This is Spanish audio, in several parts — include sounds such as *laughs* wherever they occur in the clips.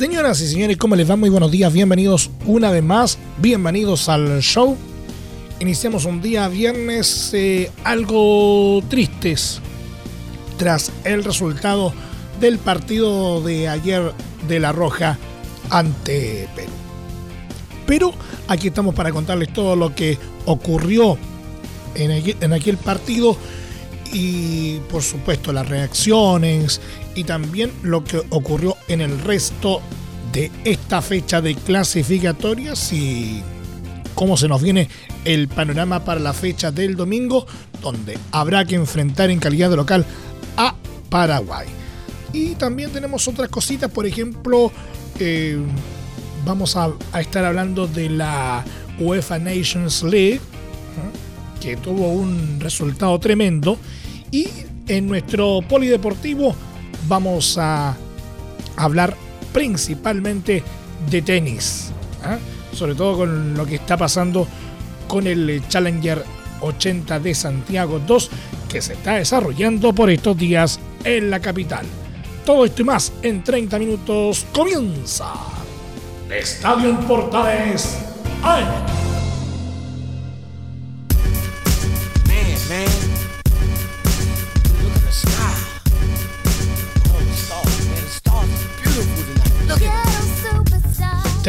Señoras y señores, ¿cómo les va? Muy buenos días, bienvenidos una vez más, bienvenidos al show. Iniciamos un día viernes eh, algo tristes tras el resultado del partido de ayer de La Roja ante Perú. Pero aquí estamos para contarles todo lo que ocurrió en aquel, en aquel partido y por supuesto las reacciones y también lo que ocurrió en el resto de esta fecha de clasificatorias y cómo se nos viene el panorama para la fecha del domingo, donde habrá que enfrentar en calidad de local a Paraguay. Y también tenemos otras cositas, por ejemplo, eh, vamos a, estar hablando de la UEFA Nations League, que tuvo un resultado tremendo. Y en nuestro polideportivo vamos a hablar principalmente de tenis, ¿eh? sobre todo con lo que está pasando con el Challenger 80 de Santiago 2 que se está desarrollando por estos días en la capital. Todo esto y más en 30 minutos comienza. Estadio en Portales. ¡Ay!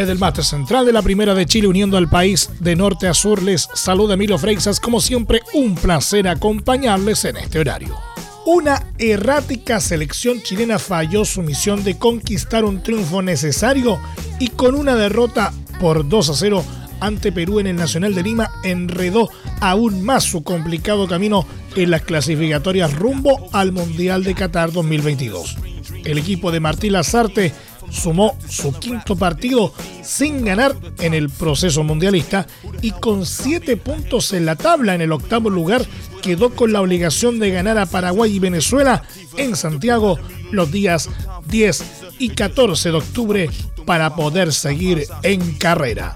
Desde el central de la Primera de Chile, uniendo al país de norte a sur, les saluda Emilio Freixas. Como siempre, un placer acompañarles en este horario. Una errática selección chilena falló su misión de conquistar un triunfo necesario y con una derrota por 2 a 0 ante Perú en el Nacional de Lima enredó aún más su complicado camino en las clasificatorias rumbo al Mundial de Qatar 2022. El equipo de Martín Lazarte sumó su quinto partido sin ganar en el proceso mundialista y con siete puntos en la tabla en el octavo lugar quedó con la obligación de ganar a Paraguay y Venezuela en Santiago los días 10 y 14 de octubre para poder seguir en carrera.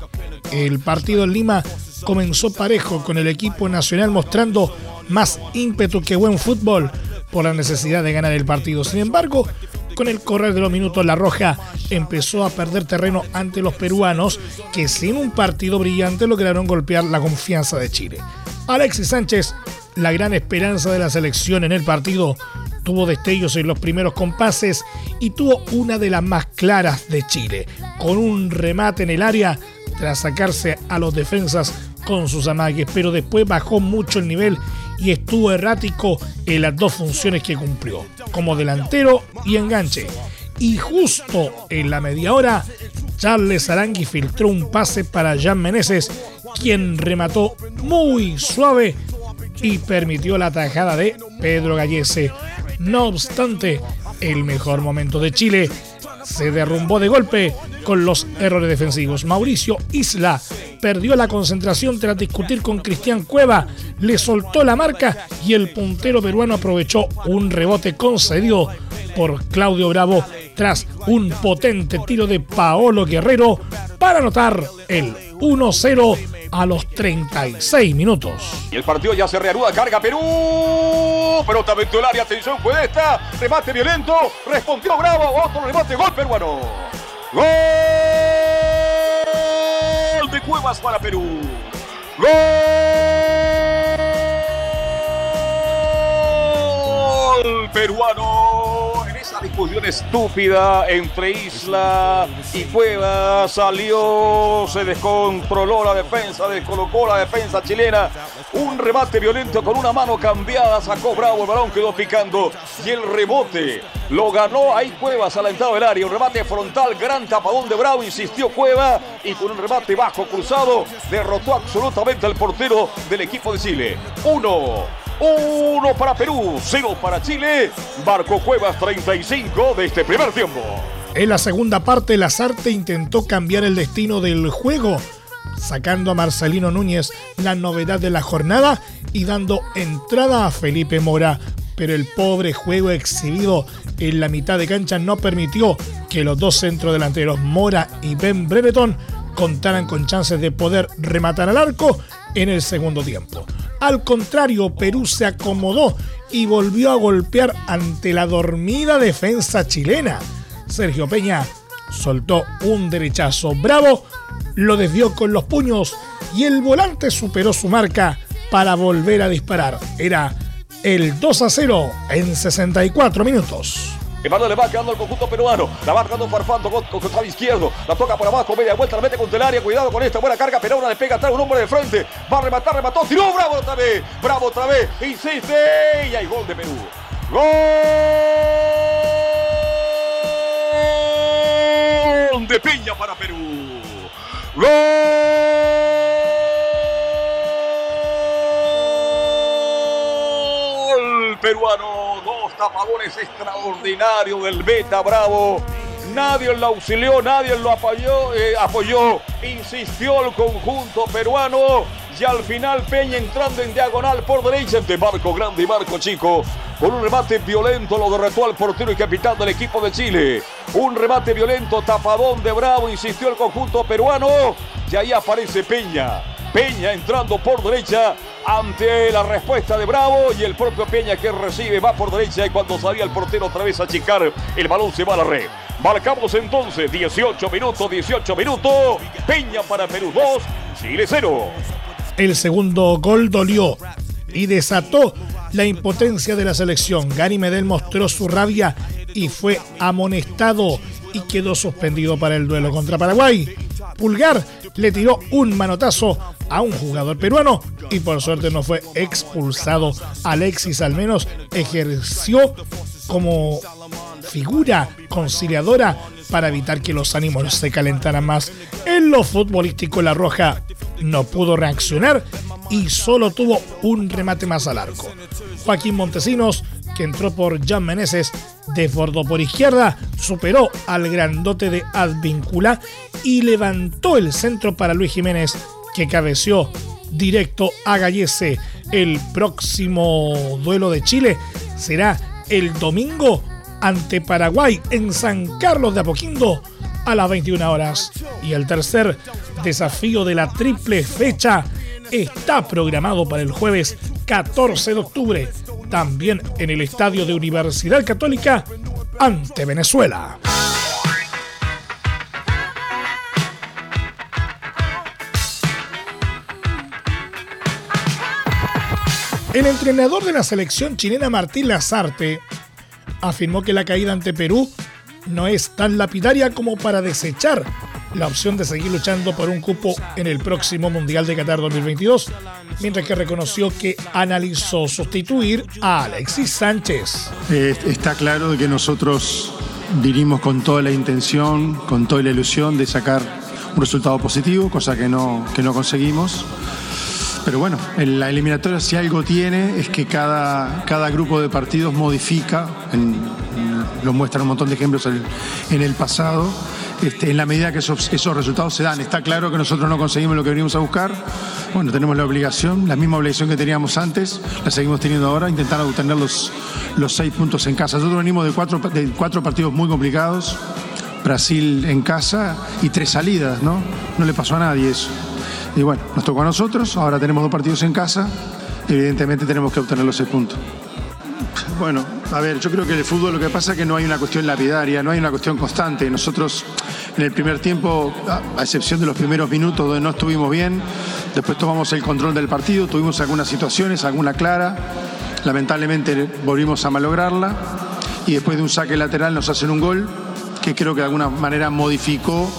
El partido en Lima comenzó parejo con el equipo nacional mostrando más ímpetu que buen fútbol por la necesidad de ganar el partido. Sin embargo, con el correr de los minutos, La Roja empezó a perder terreno ante los peruanos, que sin un partido brillante lograron golpear la confianza de Chile. Alexis Sánchez, la gran esperanza de la selección en el partido, tuvo destellos en los primeros compases y tuvo una de las más claras de Chile, con un remate en el área tras sacarse a los defensas con sus amagues, pero después bajó mucho el nivel y estuvo errático en las dos funciones que cumplió, como delantero y enganche. Y justo en la media hora, Charles Arangui filtró un pase para Jan Meneses, quien remató muy suave y permitió la tajada de Pedro Gallese. No obstante, el mejor momento de Chile se derrumbó de golpe con los errores defensivos. Mauricio Isla perdió la concentración tras discutir con Cristian Cueva, le soltó la marca y el puntero peruano aprovechó un rebote concedido por Claudio Bravo tras un potente tiro de Paolo Guerrero para anotar el 1-0 a los 36 minutos. Y el partido ya se reanuda, carga Perú. Pelota área, atención, fue esta. Remate violento, respondió Bravo, otro remate, gol peruano. Gol Cuevas para Perú. Gol peruano discusión estúpida entre Isla y Cuevas. Salió, se descontroló la defensa, descolocó la defensa chilena. Un remate violento con una mano cambiada, sacó Bravo, el balón quedó picando y el rebote lo ganó ahí Cuevas al entrada del área. Un remate frontal, gran tapadón de Bravo, insistió Cueva y con un remate bajo cruzado derrotó absolutamente al portero del equipo de Chile. Uno. Uno para Perú, cero para Chile. Barco Cuevas 35 de este primer tiempo. En la segunda parte, Lazarte intentó cambiar el destino del juego, sacando a Marcelino Núñez la novedad de la jornada y dando entrada a Felipe Mora. Pero el pobre juego exhibido en la mitad de cancha no permitió que los dos centrodelanteros Mora y Ben Brereton contaran con chances de poder rematar al arco en el segundo tiempo. Al contrario, Perú se acomodó y volvió a golpear ante la dormida defensa chilena. Sergio Peña soltó un derechazo bravo, lo desvió con los puños y el volante superó su marca para volver a disparar. Era el 2 a 0 en 64 minutos. Emanuel le va quedando el conjunto peruano. La va tocando Farfán, con el izquierdo. La toca por abajo, media vuelta, la mete contra el área. Cuidado con esta buena carga. Perona le pega atrás un hombre de frente. Va a rematar, remató. Tiró, bravo otra vez. Bravo otra vez. Insiste. Y hay gol de Perú. Gol de Piña para Perú. Gol peruano. Dos tapadores extraordinarios del Beta Bravo. Nadie lo auxilió, nadie lo apoyó, eh, apoyó. Insistió el conjunto peruano. Y al final Peña entrando en diagonal por derecha de Marco Grande y Marco Chico. Con un remate violento lo derretó al portero y capitán del equipo de Chile. Un remate violento, tapadón de Bravo, insistió el conjunto peruano. Y ahí aparece Peña. Peña entrando por derecha ante la respuesta de Bravo y el propio Peña que recibe va por derecha y cuando salía el portero otra vez a chicar, el balón se va a la red. Marcamos entonces 18 minutos, 18 minutos. Peña para Perú 2, Chile 0. El segundo gol dolió y desató la impotencia de la selección. Gary Medel mostró su rabia y fue amonestado y quedó suspendido para el duelo contra Paraguay. Pulgar le tiró un manotazo a un jugador peruano y por suerte no fue expulsado. Alexis al menos ejerció como figura conciliadora para evitar que los ánimos se calentaran más. En lo futbolístico La Roja no pudo reaccionar y solo tuvo un remate más al arco. Joaquín Montesinos, que entró por Jan Meneses, desbordó por izquierda, superó al grandote de Advíncula y levantó el centro para Luis Jiménez, que cabeció directo a Gallese. El próximo duelo de Chile será el domingo ante Paraguay en San Carlos de Apoquindo a las 21 horas. Y el tercer desafío de la triple fecha está programado para el jueves 14 de octubre, también en el estadio de Universidad Católica ante Venezuela. El entrenador de la selección chilena Martín Lazarte afirmó que la caída ante Perú no es tan lapidaria como para desechar la opción de seguir luchando por un cupo en el próximo Mundial de Qatar 2022, mientras que reconoció que analizó sustituir a Alexis Sánchez. Está claro que nosotros vinimos con toda la intención, con toda la ilusión de sacar un resultado positivo, cosa que no, que no conseguimos. Pero bueno, en la eliminatoria si algo tiene es que cada, cada grupo de partidos modifica, lo muestran un montón de ejemplos en, el pasado, este, en la medida que esos, esos, resultados se dan. Está claro que nosotros no conseguimos lo que venimos a buscar. Bueno, tenemos la obligación, la misma obligación que teníamos antes, la seguimos teniendo ahora, intentar obtener los, los seis puntos en casa. Nosotros venimos de cuatro, de cuatro partidos muy complicados. Brasil en casa y tres salidas, ¿no? No le pasó a nadie eso. Y bueno, nos tocó a nosotros, ahora tenemos dos partidos en casa, evidentemente tenemos que obtener los seis puntos. Bueno, a ver, yo creo que el fútbol lo que pasa es que no hay una cuestión lapidaria, no hay una cuestión constante. Nosotros en el primer tiempo, a excepción de los primeros minutos donde no estuvimos bien, después tomamos el control del partido, tuvimos algunas situaciones, alguna clara, lamentablemente volvimos a malograrla y después de un saque lateral nos hacen un gol que creo que de alguna manera modificó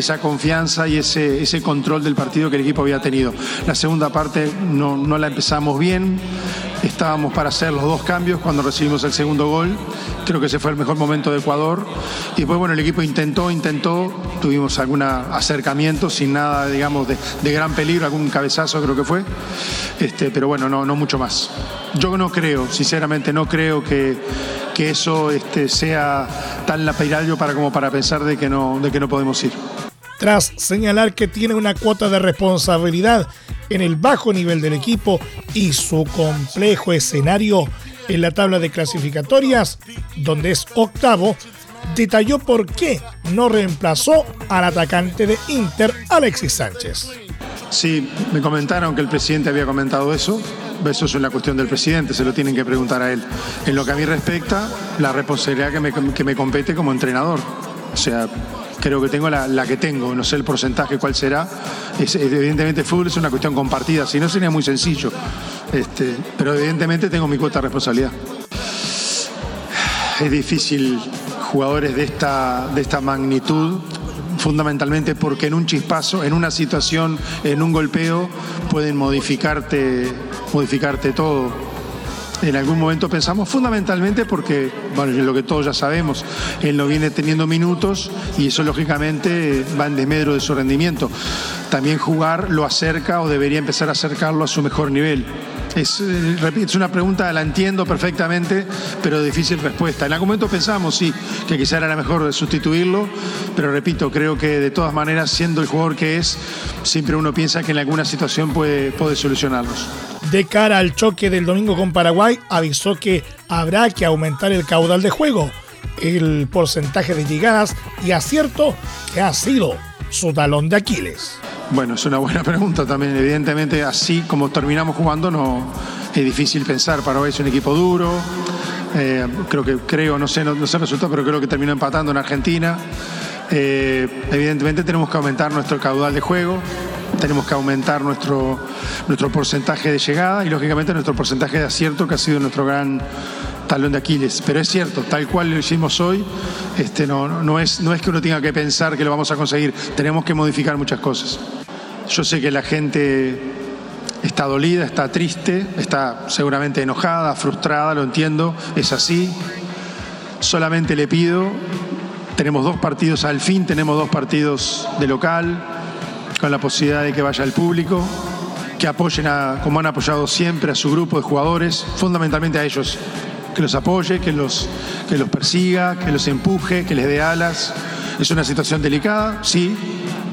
esa confianza y ese, ese control del partido que el equipo había tenido. La segunda parte no, no la empezamos bien, Estábamos para hacer los dos cambios cuando recibimos el segundo gol. Creo que ese fue el mejor momento de Ecuador. Y después, bueno, el equipo intentó, intentó. Tuvimos algún acercamiento sin nada, digamos, de, gran peligro, algún cabezazo creo que fue. Este, pero bueno, no, no mucho más. Yo no creo, sinceramente, no creo que, que eso este, sea tan lapidario para como para pensar de que no, de que no podemos ir tras señalar que tiene una cuota de responsabilidad en el bajo nivel del equipo y su complejo escenario en la tabla de clasificatorias, donde es octavo, detalló por qué no reemplazó al atacante de Inter, Alexis Sánchez. Sí, me comentaron que el presidente había comentado eso. Eso es una cuestión del presidente, se lo tienen que preguntar a él. En lo que a mí respecta, la responsabilidad que me, que me compete como entrenador. O sea, creo que tengo la, que tengo, no sé el porcentaje cuál será. evidentemente el fútbol es una cuestión compartida, si no sería muy sencillo. Este, pero evidentemente tengo mi cuota de responsabilidad. Es difícil jugadores de esta, de esta magnitud fundamentalmente porque en un chispazo, en una situación, en un golpeo, pueden modificarte, modificarte todo en algún momento pensamos, fundamentalmente porque, bueno, lo que todos ya sabemos, él no viene teniendo minutos y eso lógicamente va en desmedro de su rendimiento. También jugar lo acerca o debería empezar a acercarlo a su mejor nivel. Es, eh, es una pregunta, la entiendo perfectamente, pero difícil respuesta. En algún momento pensamos, sí, que quizá era mejor sustituirlo, pero repito, creo que de todas maneras, siendo el jugador que es, siempre uno piensa que en alguna situación puede, puede solucionarlos. De cara al choque del domingo con Paraguay, avisó que habrá que aumentar el caudal de juego, el porcentaje de llegadas y acierto que ha sido su talón de Aquiles. Bueno, es una buena *laughs* pregunta también. Evidentemente, así como terminamos jugando, no es difícil pensar. Paraguay es un equipo duro. Eh, creo que, creo, no sé, no, sé el resultado, pero creo que terminó empatando en Argentina. Eh, evidentemente tenemos que aumentar nuestro caudal de juego, tenemos que aumentar nuestro, nuestro porcentaje de llegada y lógicamente nuestro porcentaje de acierto, que ha sido nuestro gran talón de Aquiles. Pero es cierto, tal cual lo hicimos hoy, este, no, no, es, no es que uno tenga que pensar que lo vamos a conseguir, tenemos que modificar muchas cosas. Yo sé que la gente está dolida, está triste, está seguramente enojada, frustrada, lo entiendo, es así. Solamente le pido, tenemos dos partidos al fin, tenemos dos partidos de local, con la posibilidad de que vaya el público, que apoyen a, como han apoyado siempre a su grupo de jugadores, fundamentalmente a ellos, que los apoye, que los, que los persiga, que los empuje, que les dé alas. Es una situación delicada, sí,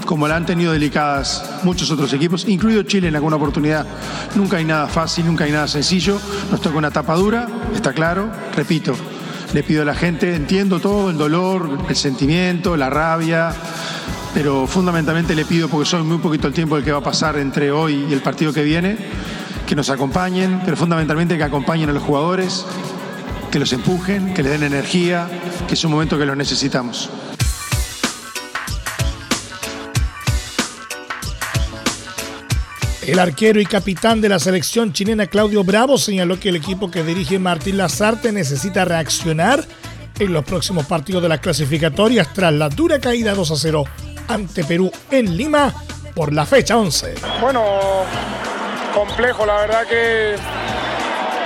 como la han tenido delicadas muchos otros equipos, incluido Chile en alguna oportunidad. Nunca hay nada fácil, nunca hay nada sencillo. Nos toca una tapa dura, está claro. Repito, le pido a la gente, entiendo todo, el dolor, el sentimiento, la rabia, pero fundamentalmente le pido, porque soy muy poquito el tiempo el que va a pasar entre hoy y el partido que viene, que nos acompañen, pero fundamentalmente que acompañen a los jugadores, que los empujen, que les den energía, que es un momento que los necesitamos. El arquero y capitán de la selección chilena Claudio Bravo señaló que el equipo que dirige Martín Lazarte necesita reaccionar en los próximos partidos de las clasificatorias tras la dura caída 2 a 0 ante Perú en Lima por la fecha 11. Bueno, complejo, la verdad que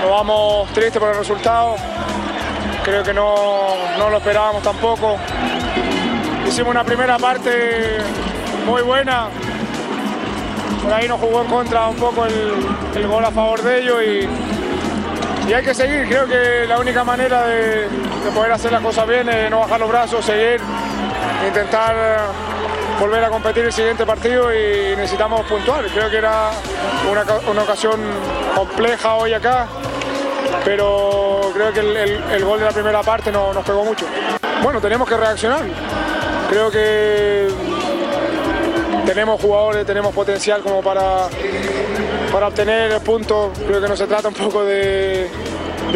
nos vamos tristes por el resultado. Creo que no, lo esperábamos tampoco. Hicimos una primera parte muy buena. Por ahí nos jugó en contra un poco el, gol a favor de ellos y, hay que seguir. Creo que la única manera de, poder hacer las cosas bien es no bajar los brazos, seguir, intentar volver a competir el siguiente partido y necesitamos puntuar. Creo que era una ocasión compleja hoy acá pero creo que el, gol de la primera parte no, nos pegó mucho. Bueno, tenemos que reaccionar. Creo que tenemos jugadores, tenemos potencial como para, para obtener puntos. Creo que no se trata un poco de,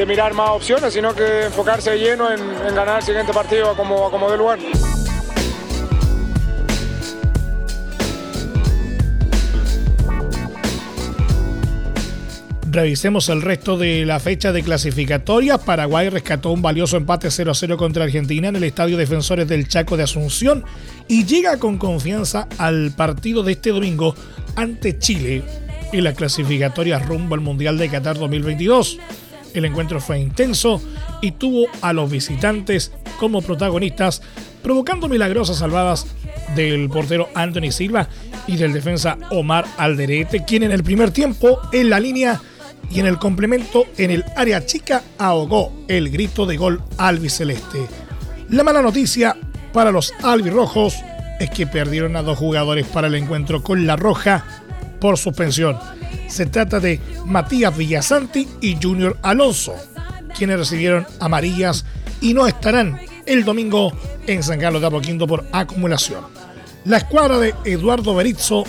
mirar más opciones, sino que enfocarse lleno en, ganar el siguiente partido como, como de lugar. Revisemos el resto de la fecha de clasificatoria. Paraguay rescató un valioso empate 0 0 contra Argentina en el Estadio Defensores del Chaco de Asunción y llega con confianza al partido de este domingo ante Chile en la clasificatoria rumbo al Mundial de Qatar 2022. El encuentro fue intenso y tuvo a los visitantes como protagonistas, provocando milagrosas salvadas del portero Anthony Silva y del defensa Omar Alderete, quien en el primer tiempo en la línea y en el complemento en el área chica ahogó el grito de gol albiceleste. La mala noticia para los albirrojos es que perdieron a dos jugadores para el encuentro con la Roja por suspension. Se trata de Matías Villasanti y Junior Alonso, quienes recibieron amarillas y no estarán el domingo en San Carlos de Apoquindo por acumulación. La escuadra de Eduardo Berizzo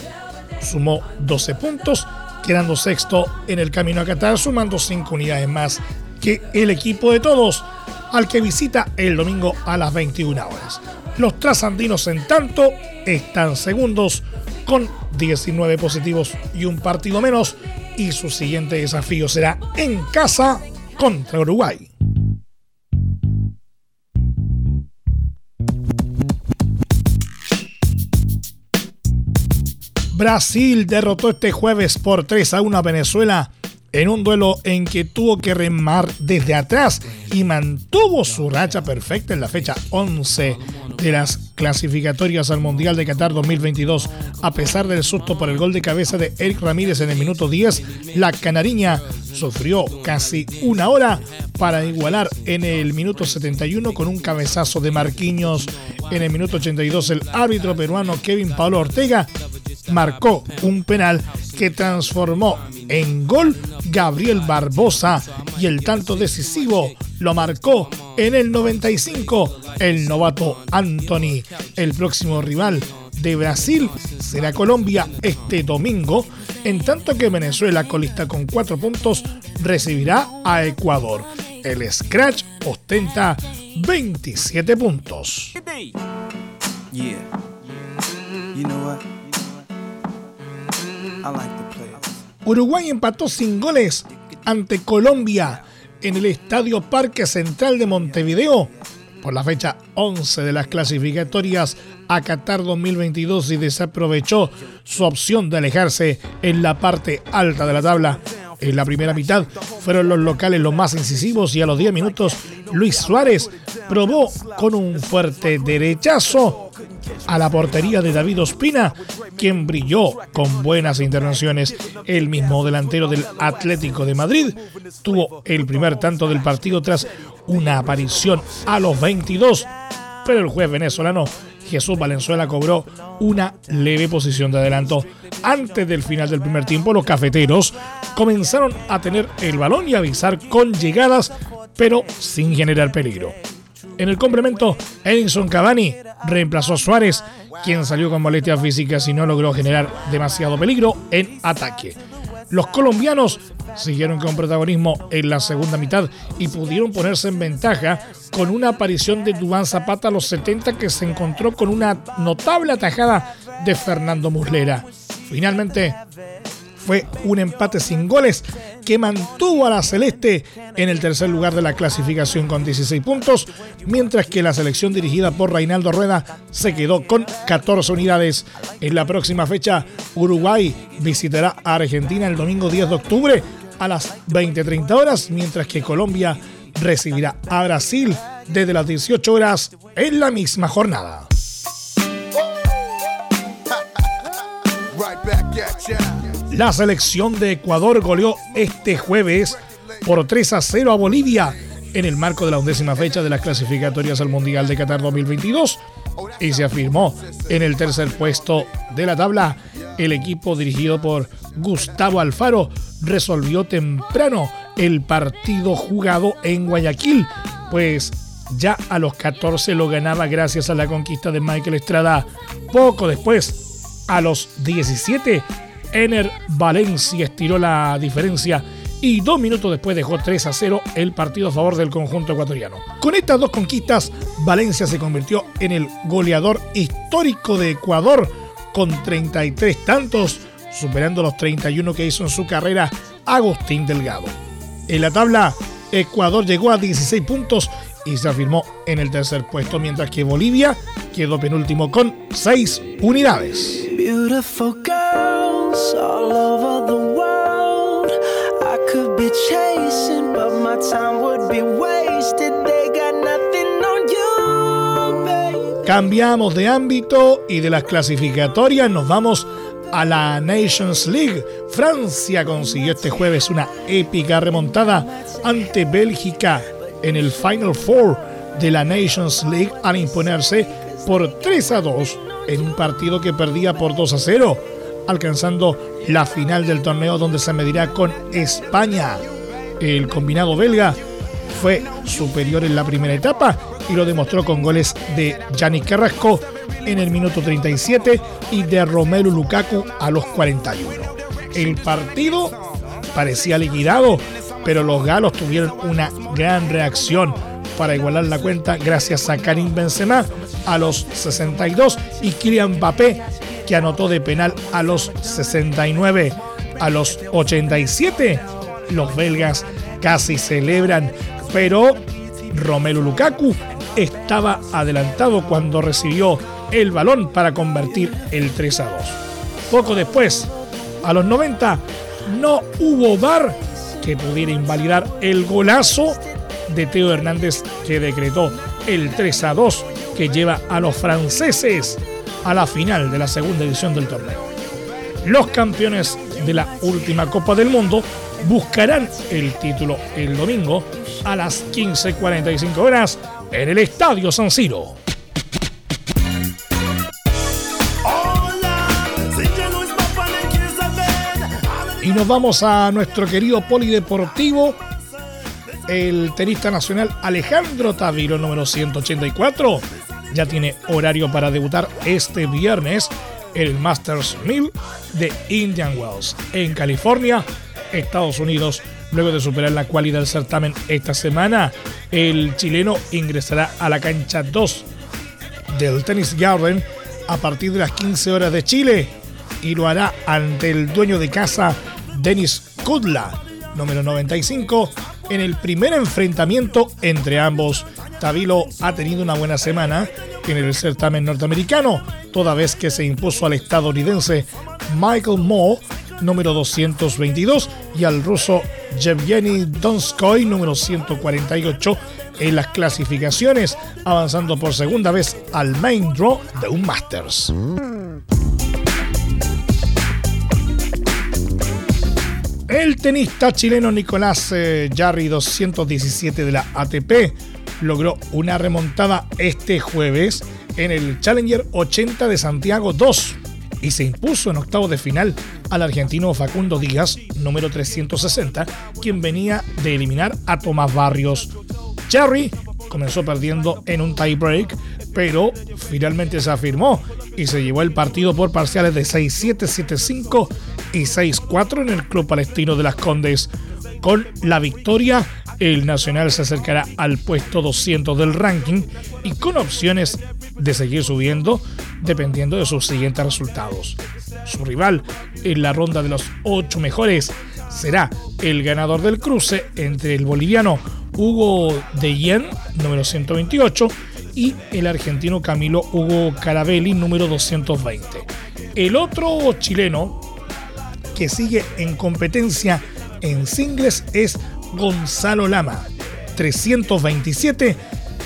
sumó 12 puntos, quedando sexto en el camino a Qatar, sumando 5 unidades más que el equipo de todos, al que visita el domingo a las 21 horas. Los trasandinos, en tanto, están segundos con 19 positivos y un partido menos, y su siguiente desafío será en casa contra Uruguay. Brasil derrotó este jueves por 3 a 1 a Venezuela en un duelo en que tuvo que remar desde atrás y mantuvo su racha perfecta en la fecha 11 de las clasificatorias al Mundial de Qatar 2022. A pesar del susto por el gol de cabeza de Eric Ramírez en el minuto 10, la canariña sufrió casi una hora para igualar en el minuto 71 con un cabezazo de Marquinhos. En el minuto 82 el árbitro peruano Kevin Pablo Ortega marcó un penal que transformó en gol Gabriel Barbosa y el tanto decisivo lo marcó en el 95 el novato Anthony. El próximo rival de Brasil será Colombia este domingo, en tanto que Venezuela, colista con cuatro puntos, recibirá a Ecuador. El Scratch ostenta 27 puntos. Uruguay empató sin goles ante Colombia en el Estadio Parque Central de Montevideo por la fecha 11 de las clasificatorias a Qatar 2022 y desaprovechó su opción de alejarse en la parte alta de la tabla. En la primera mitad fueron los locales los más incisivos y a los 10 minutos Luis Suárez probó con un fuerte derechazo a la portería de David Ospina, quien brilló con buenas intervenciones. El mismo delantero del Atlético de Madrid tuvo el primer tanto del partido tras una aparición a los 22, pero el juez venezolano Jesús Valenzuela cobró una leve posición de adelanto. Antes del final del primer tiempo, los cafeteros comenzaron a tener el balón y avisar con llegadas, pero sin generar peligro. En el complemento, Edinson Cavani reemplazó a Suárez, quien salió con molestias físicas y no logró generar demasiado peligro en ataque. Los colombianos siguieron con protagonismo en la segunda mitad y pudieron ponerse en ventaja con una aparición de Dubán Zapata a los 70 que se encontró con una notable atajada de Fernando Muslera. Finalmente, fue un empate sin goles que mantuvo a la Celeste en el tercer lugar de la clasificación con 16 puntos, mientras que la selección dirigida por Reinaldo Rueda se quedó con 14 unidades. En la próxima fecha, Uruguay visitará a Argentina el domingo 10 de octubre a las 20.30 horas, mientras que Colombia recibirá a Brasil desde las 18 horas en la misma jornada. *laughs* La selección de Ecuador goleó este jueves por 3 a 0 a Bolivia en el marco de la undécima fecha de las clasificatorias al Mundial de Qatar 2022 y se afirmó en el tercer puesto de la tabla. El equipo dirigido por Gustavo Alfaro resolvió temprano el partido jugado en Guayaquil, pues ya a los 14 lo ganaba gracias a la conquista de Michael Estrada. Poco después, a los 17, Ener Valencia estiró la diferencia y dos minutos después dejó 3 a 0 el partido a favor del conjunto ecuatoriano. Con estas dos conquistas, Valencia se convirtió en el goleador histórico de Ecuador con 33 tantos, superando los 31 que hizo en su carrera Agustín Delgado. En la tabla, Ecuador llegó a 16 puntos y se afirmó en el tercer puesto, mientras que Bolivia quedó penúltimo con 6 unidades. Cambiamos de ámbito y de las clasificatorias nos vamos a la Nations League. Francia consiguió este jueves una épica remontada ante Bélgica en el Final Four de la Nations League al imponerse por 3 a 2 en un partido que perdía por 2 a 0, alcanzando la final del torneo donde se medirá con España. El combinado belga fue superior en la primera etapa y lo demostró con goles de Yannick Carrasco en el minuto 37 y de Romelu Lukaku a los 41. El partido parecía liquidado, pero los galos tuvieron una gran reacción para igualar la cuenta gracias a Karim Benzema a los 62 y Kylian Mbappé que anotó de penal a los 69. A los 87 los belgas casi celebran, pero Romelu Lukaku estaba adelantado cuando recibió el balón para convertir el 3 a 2. Poco después, a los 90, no hubo bar que pudiera invalidar el golazo de Teo Hernández que decretó el 3 a 2 que lleva a los franceses a la final de la segunda edición del torneo. Los campeones de la última Copa del Mundo buscarán el título el domingo a las 15.45 horas en el Estadio San Siro. Y nos vamos a nuestro querido polideportivo. El tenista nacional Alejandro Taviro, número 184, ya tiene horario para debutar este viernes el Masters 1000 de Indian Wells, en California, Estados Unidos. Luego de superar la cualidad del certamen esta semana, el chileno ingresará a la cancha 2 del Tennis Garden a partir de las 15 horas de Chile y lo hará ante el dueño de casa Denis Kudla, número 95, en el primer enfrentamiento entre ambos. Tavilo ha tenido una buena semana en el certamen norteamericano, toda vez que se impuso al estadounidense Michael Moore, número 222, y al ruso Yevgeny Donskoy, número 148, en las clasificaciones, avanzando por segunda vez al main draw de un Masters. El tenista chileno Nicolás eh, Jarry 217 de la ATP logró una remontada este jueves en el Challenger 80 de Santiago 2 y se impuso en octavo de final al argentino Facundo Díaz, número 360, quien venía de eliminar a Tomás Barrios. Jarry comenzó perdiendo en un tiebreak, pero finalmente se afirmó y se llevó el partido por parciales de 6-7, 7-5 y 6-4 en el Club Palestino de las Condes. Con la victoria, el Nacional se acercará al puesto 200 del ranking y con opciones de seguir subiendo dependiendo de sus siguientes resultados. Su rival en la ronda de los 8 mejores será el ganador del cruce entre el boliviano Hugo de Yen, número 128, y el argentino Camilo Hugo Carabelli, número 220. El otro chileno que sigue en competencia en singles es Gonzalo Lama, 327,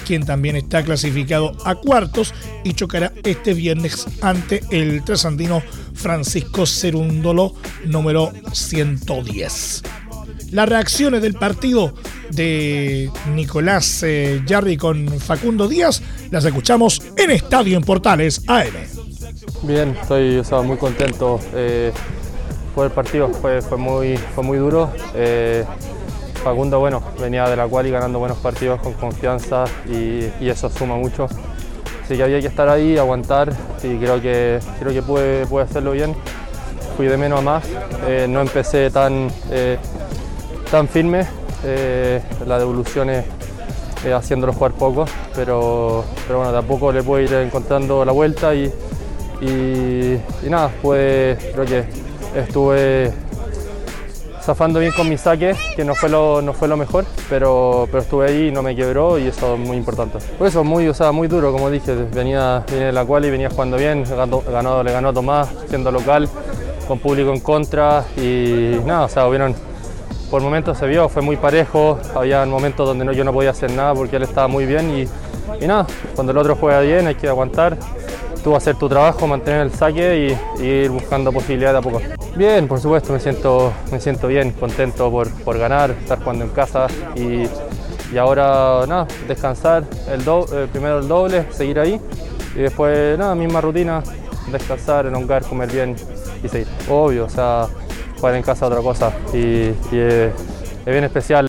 quien también está clasificado a cuartos y chocará este viernes ante el trasandino Francisco Cerúndolo, número 110. Las reacciones del partido de Nicolás eh, Yarri con Facundo Díaz las escuchamos en Estadio en Portales AM. Bien, estoy muy contento. Eh, el partido, fue, muy, fue muy duro. Eh, Facundo, bueno, venía de la cual y ganando buenos partidos con confianza y, eso suma mucho. Así que había que estar ahí, aguantar y creo que, creo que pude, pude hacerlo bien. Fui de menos a más, eh, no empecé tan, eh, tan firme, la devolución es haciéndolo jugar poco, pero, pero bueno, de a poco le puedo ir encontrando la vuelta y, y, y nada, pues creo que estuve zafando bien con mi saque, que no fue lo, no fue lo mejor, pero, pero estuve ahí y no me quebró y eso es muy importante. Por eso, muy, o sea, muy duro, como dije, venía, de la cual y venía jugando bien, ganó, le ganó a Tomás, siendo local, con público en contra y nada, o sea, hubieron por momentos se vio, fue muy parejo, había momentos donde yo no podía hacer nada porque él estaba muy bien y, y nada, cuando el otro juega bien hay que aguantar, tú hacer tu trabajo, mantener el saque y, ir buscando posibilidades a poco. Bien, por supuesto, me siento, me siento bien, contento por, por ganar, estar jugando en casa y, y ahora nada, descansar, el do, eh, primero el doble, seguir ahí y después nada, misma rutina, descansar, elongar, comer bien y seguir. Obvio, o sea, jugar en casa otra cosa y, es, bien especial.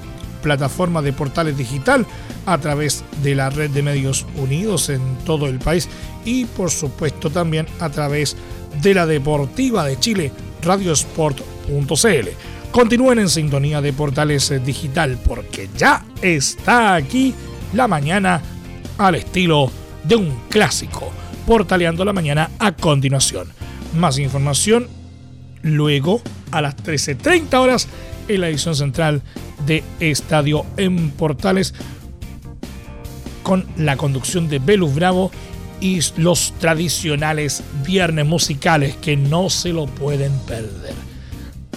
plataformas de portales digital, a través de la red de medios unidos en todo el país y por supuesto también a través de la Deportiva de Chile, radiosport.cl. Continúen en sintonía de portales eh, digital porque ya está aquí la mañana al estilo de un clásico, portaleando la mañana a continuación. Más información luego a las 13.30 horas en la edición central de Estadio en Portales con la conducción de Belus Bravo y los tradicionales viernes musicales que no se lo pueden perder.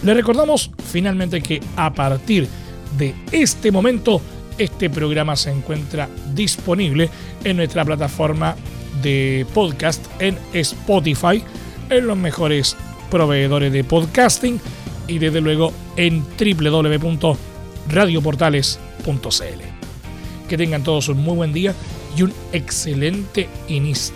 Le recordamos finalmente que a partir de este momento este programa se encuentra disponible en nuestra plataforma de podcast en Spotify, en los mejores proveedores de podcasting y desde luego en www.radioportales.cl. Que tengan todos un muy buen día y un excelente inicio.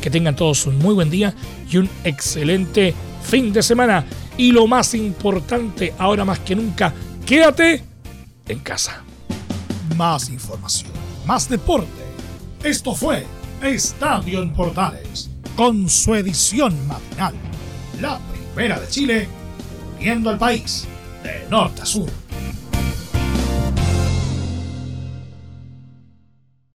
Que tengan todos un muy buen día y un excelente fin de semana. Y lo más importante, ahora más que nunca, quédate en casa. Más información, más deporte. Esto fue Estadio en Portales con su edición matinal. La primera de Chile, viendo al país de norte a sur.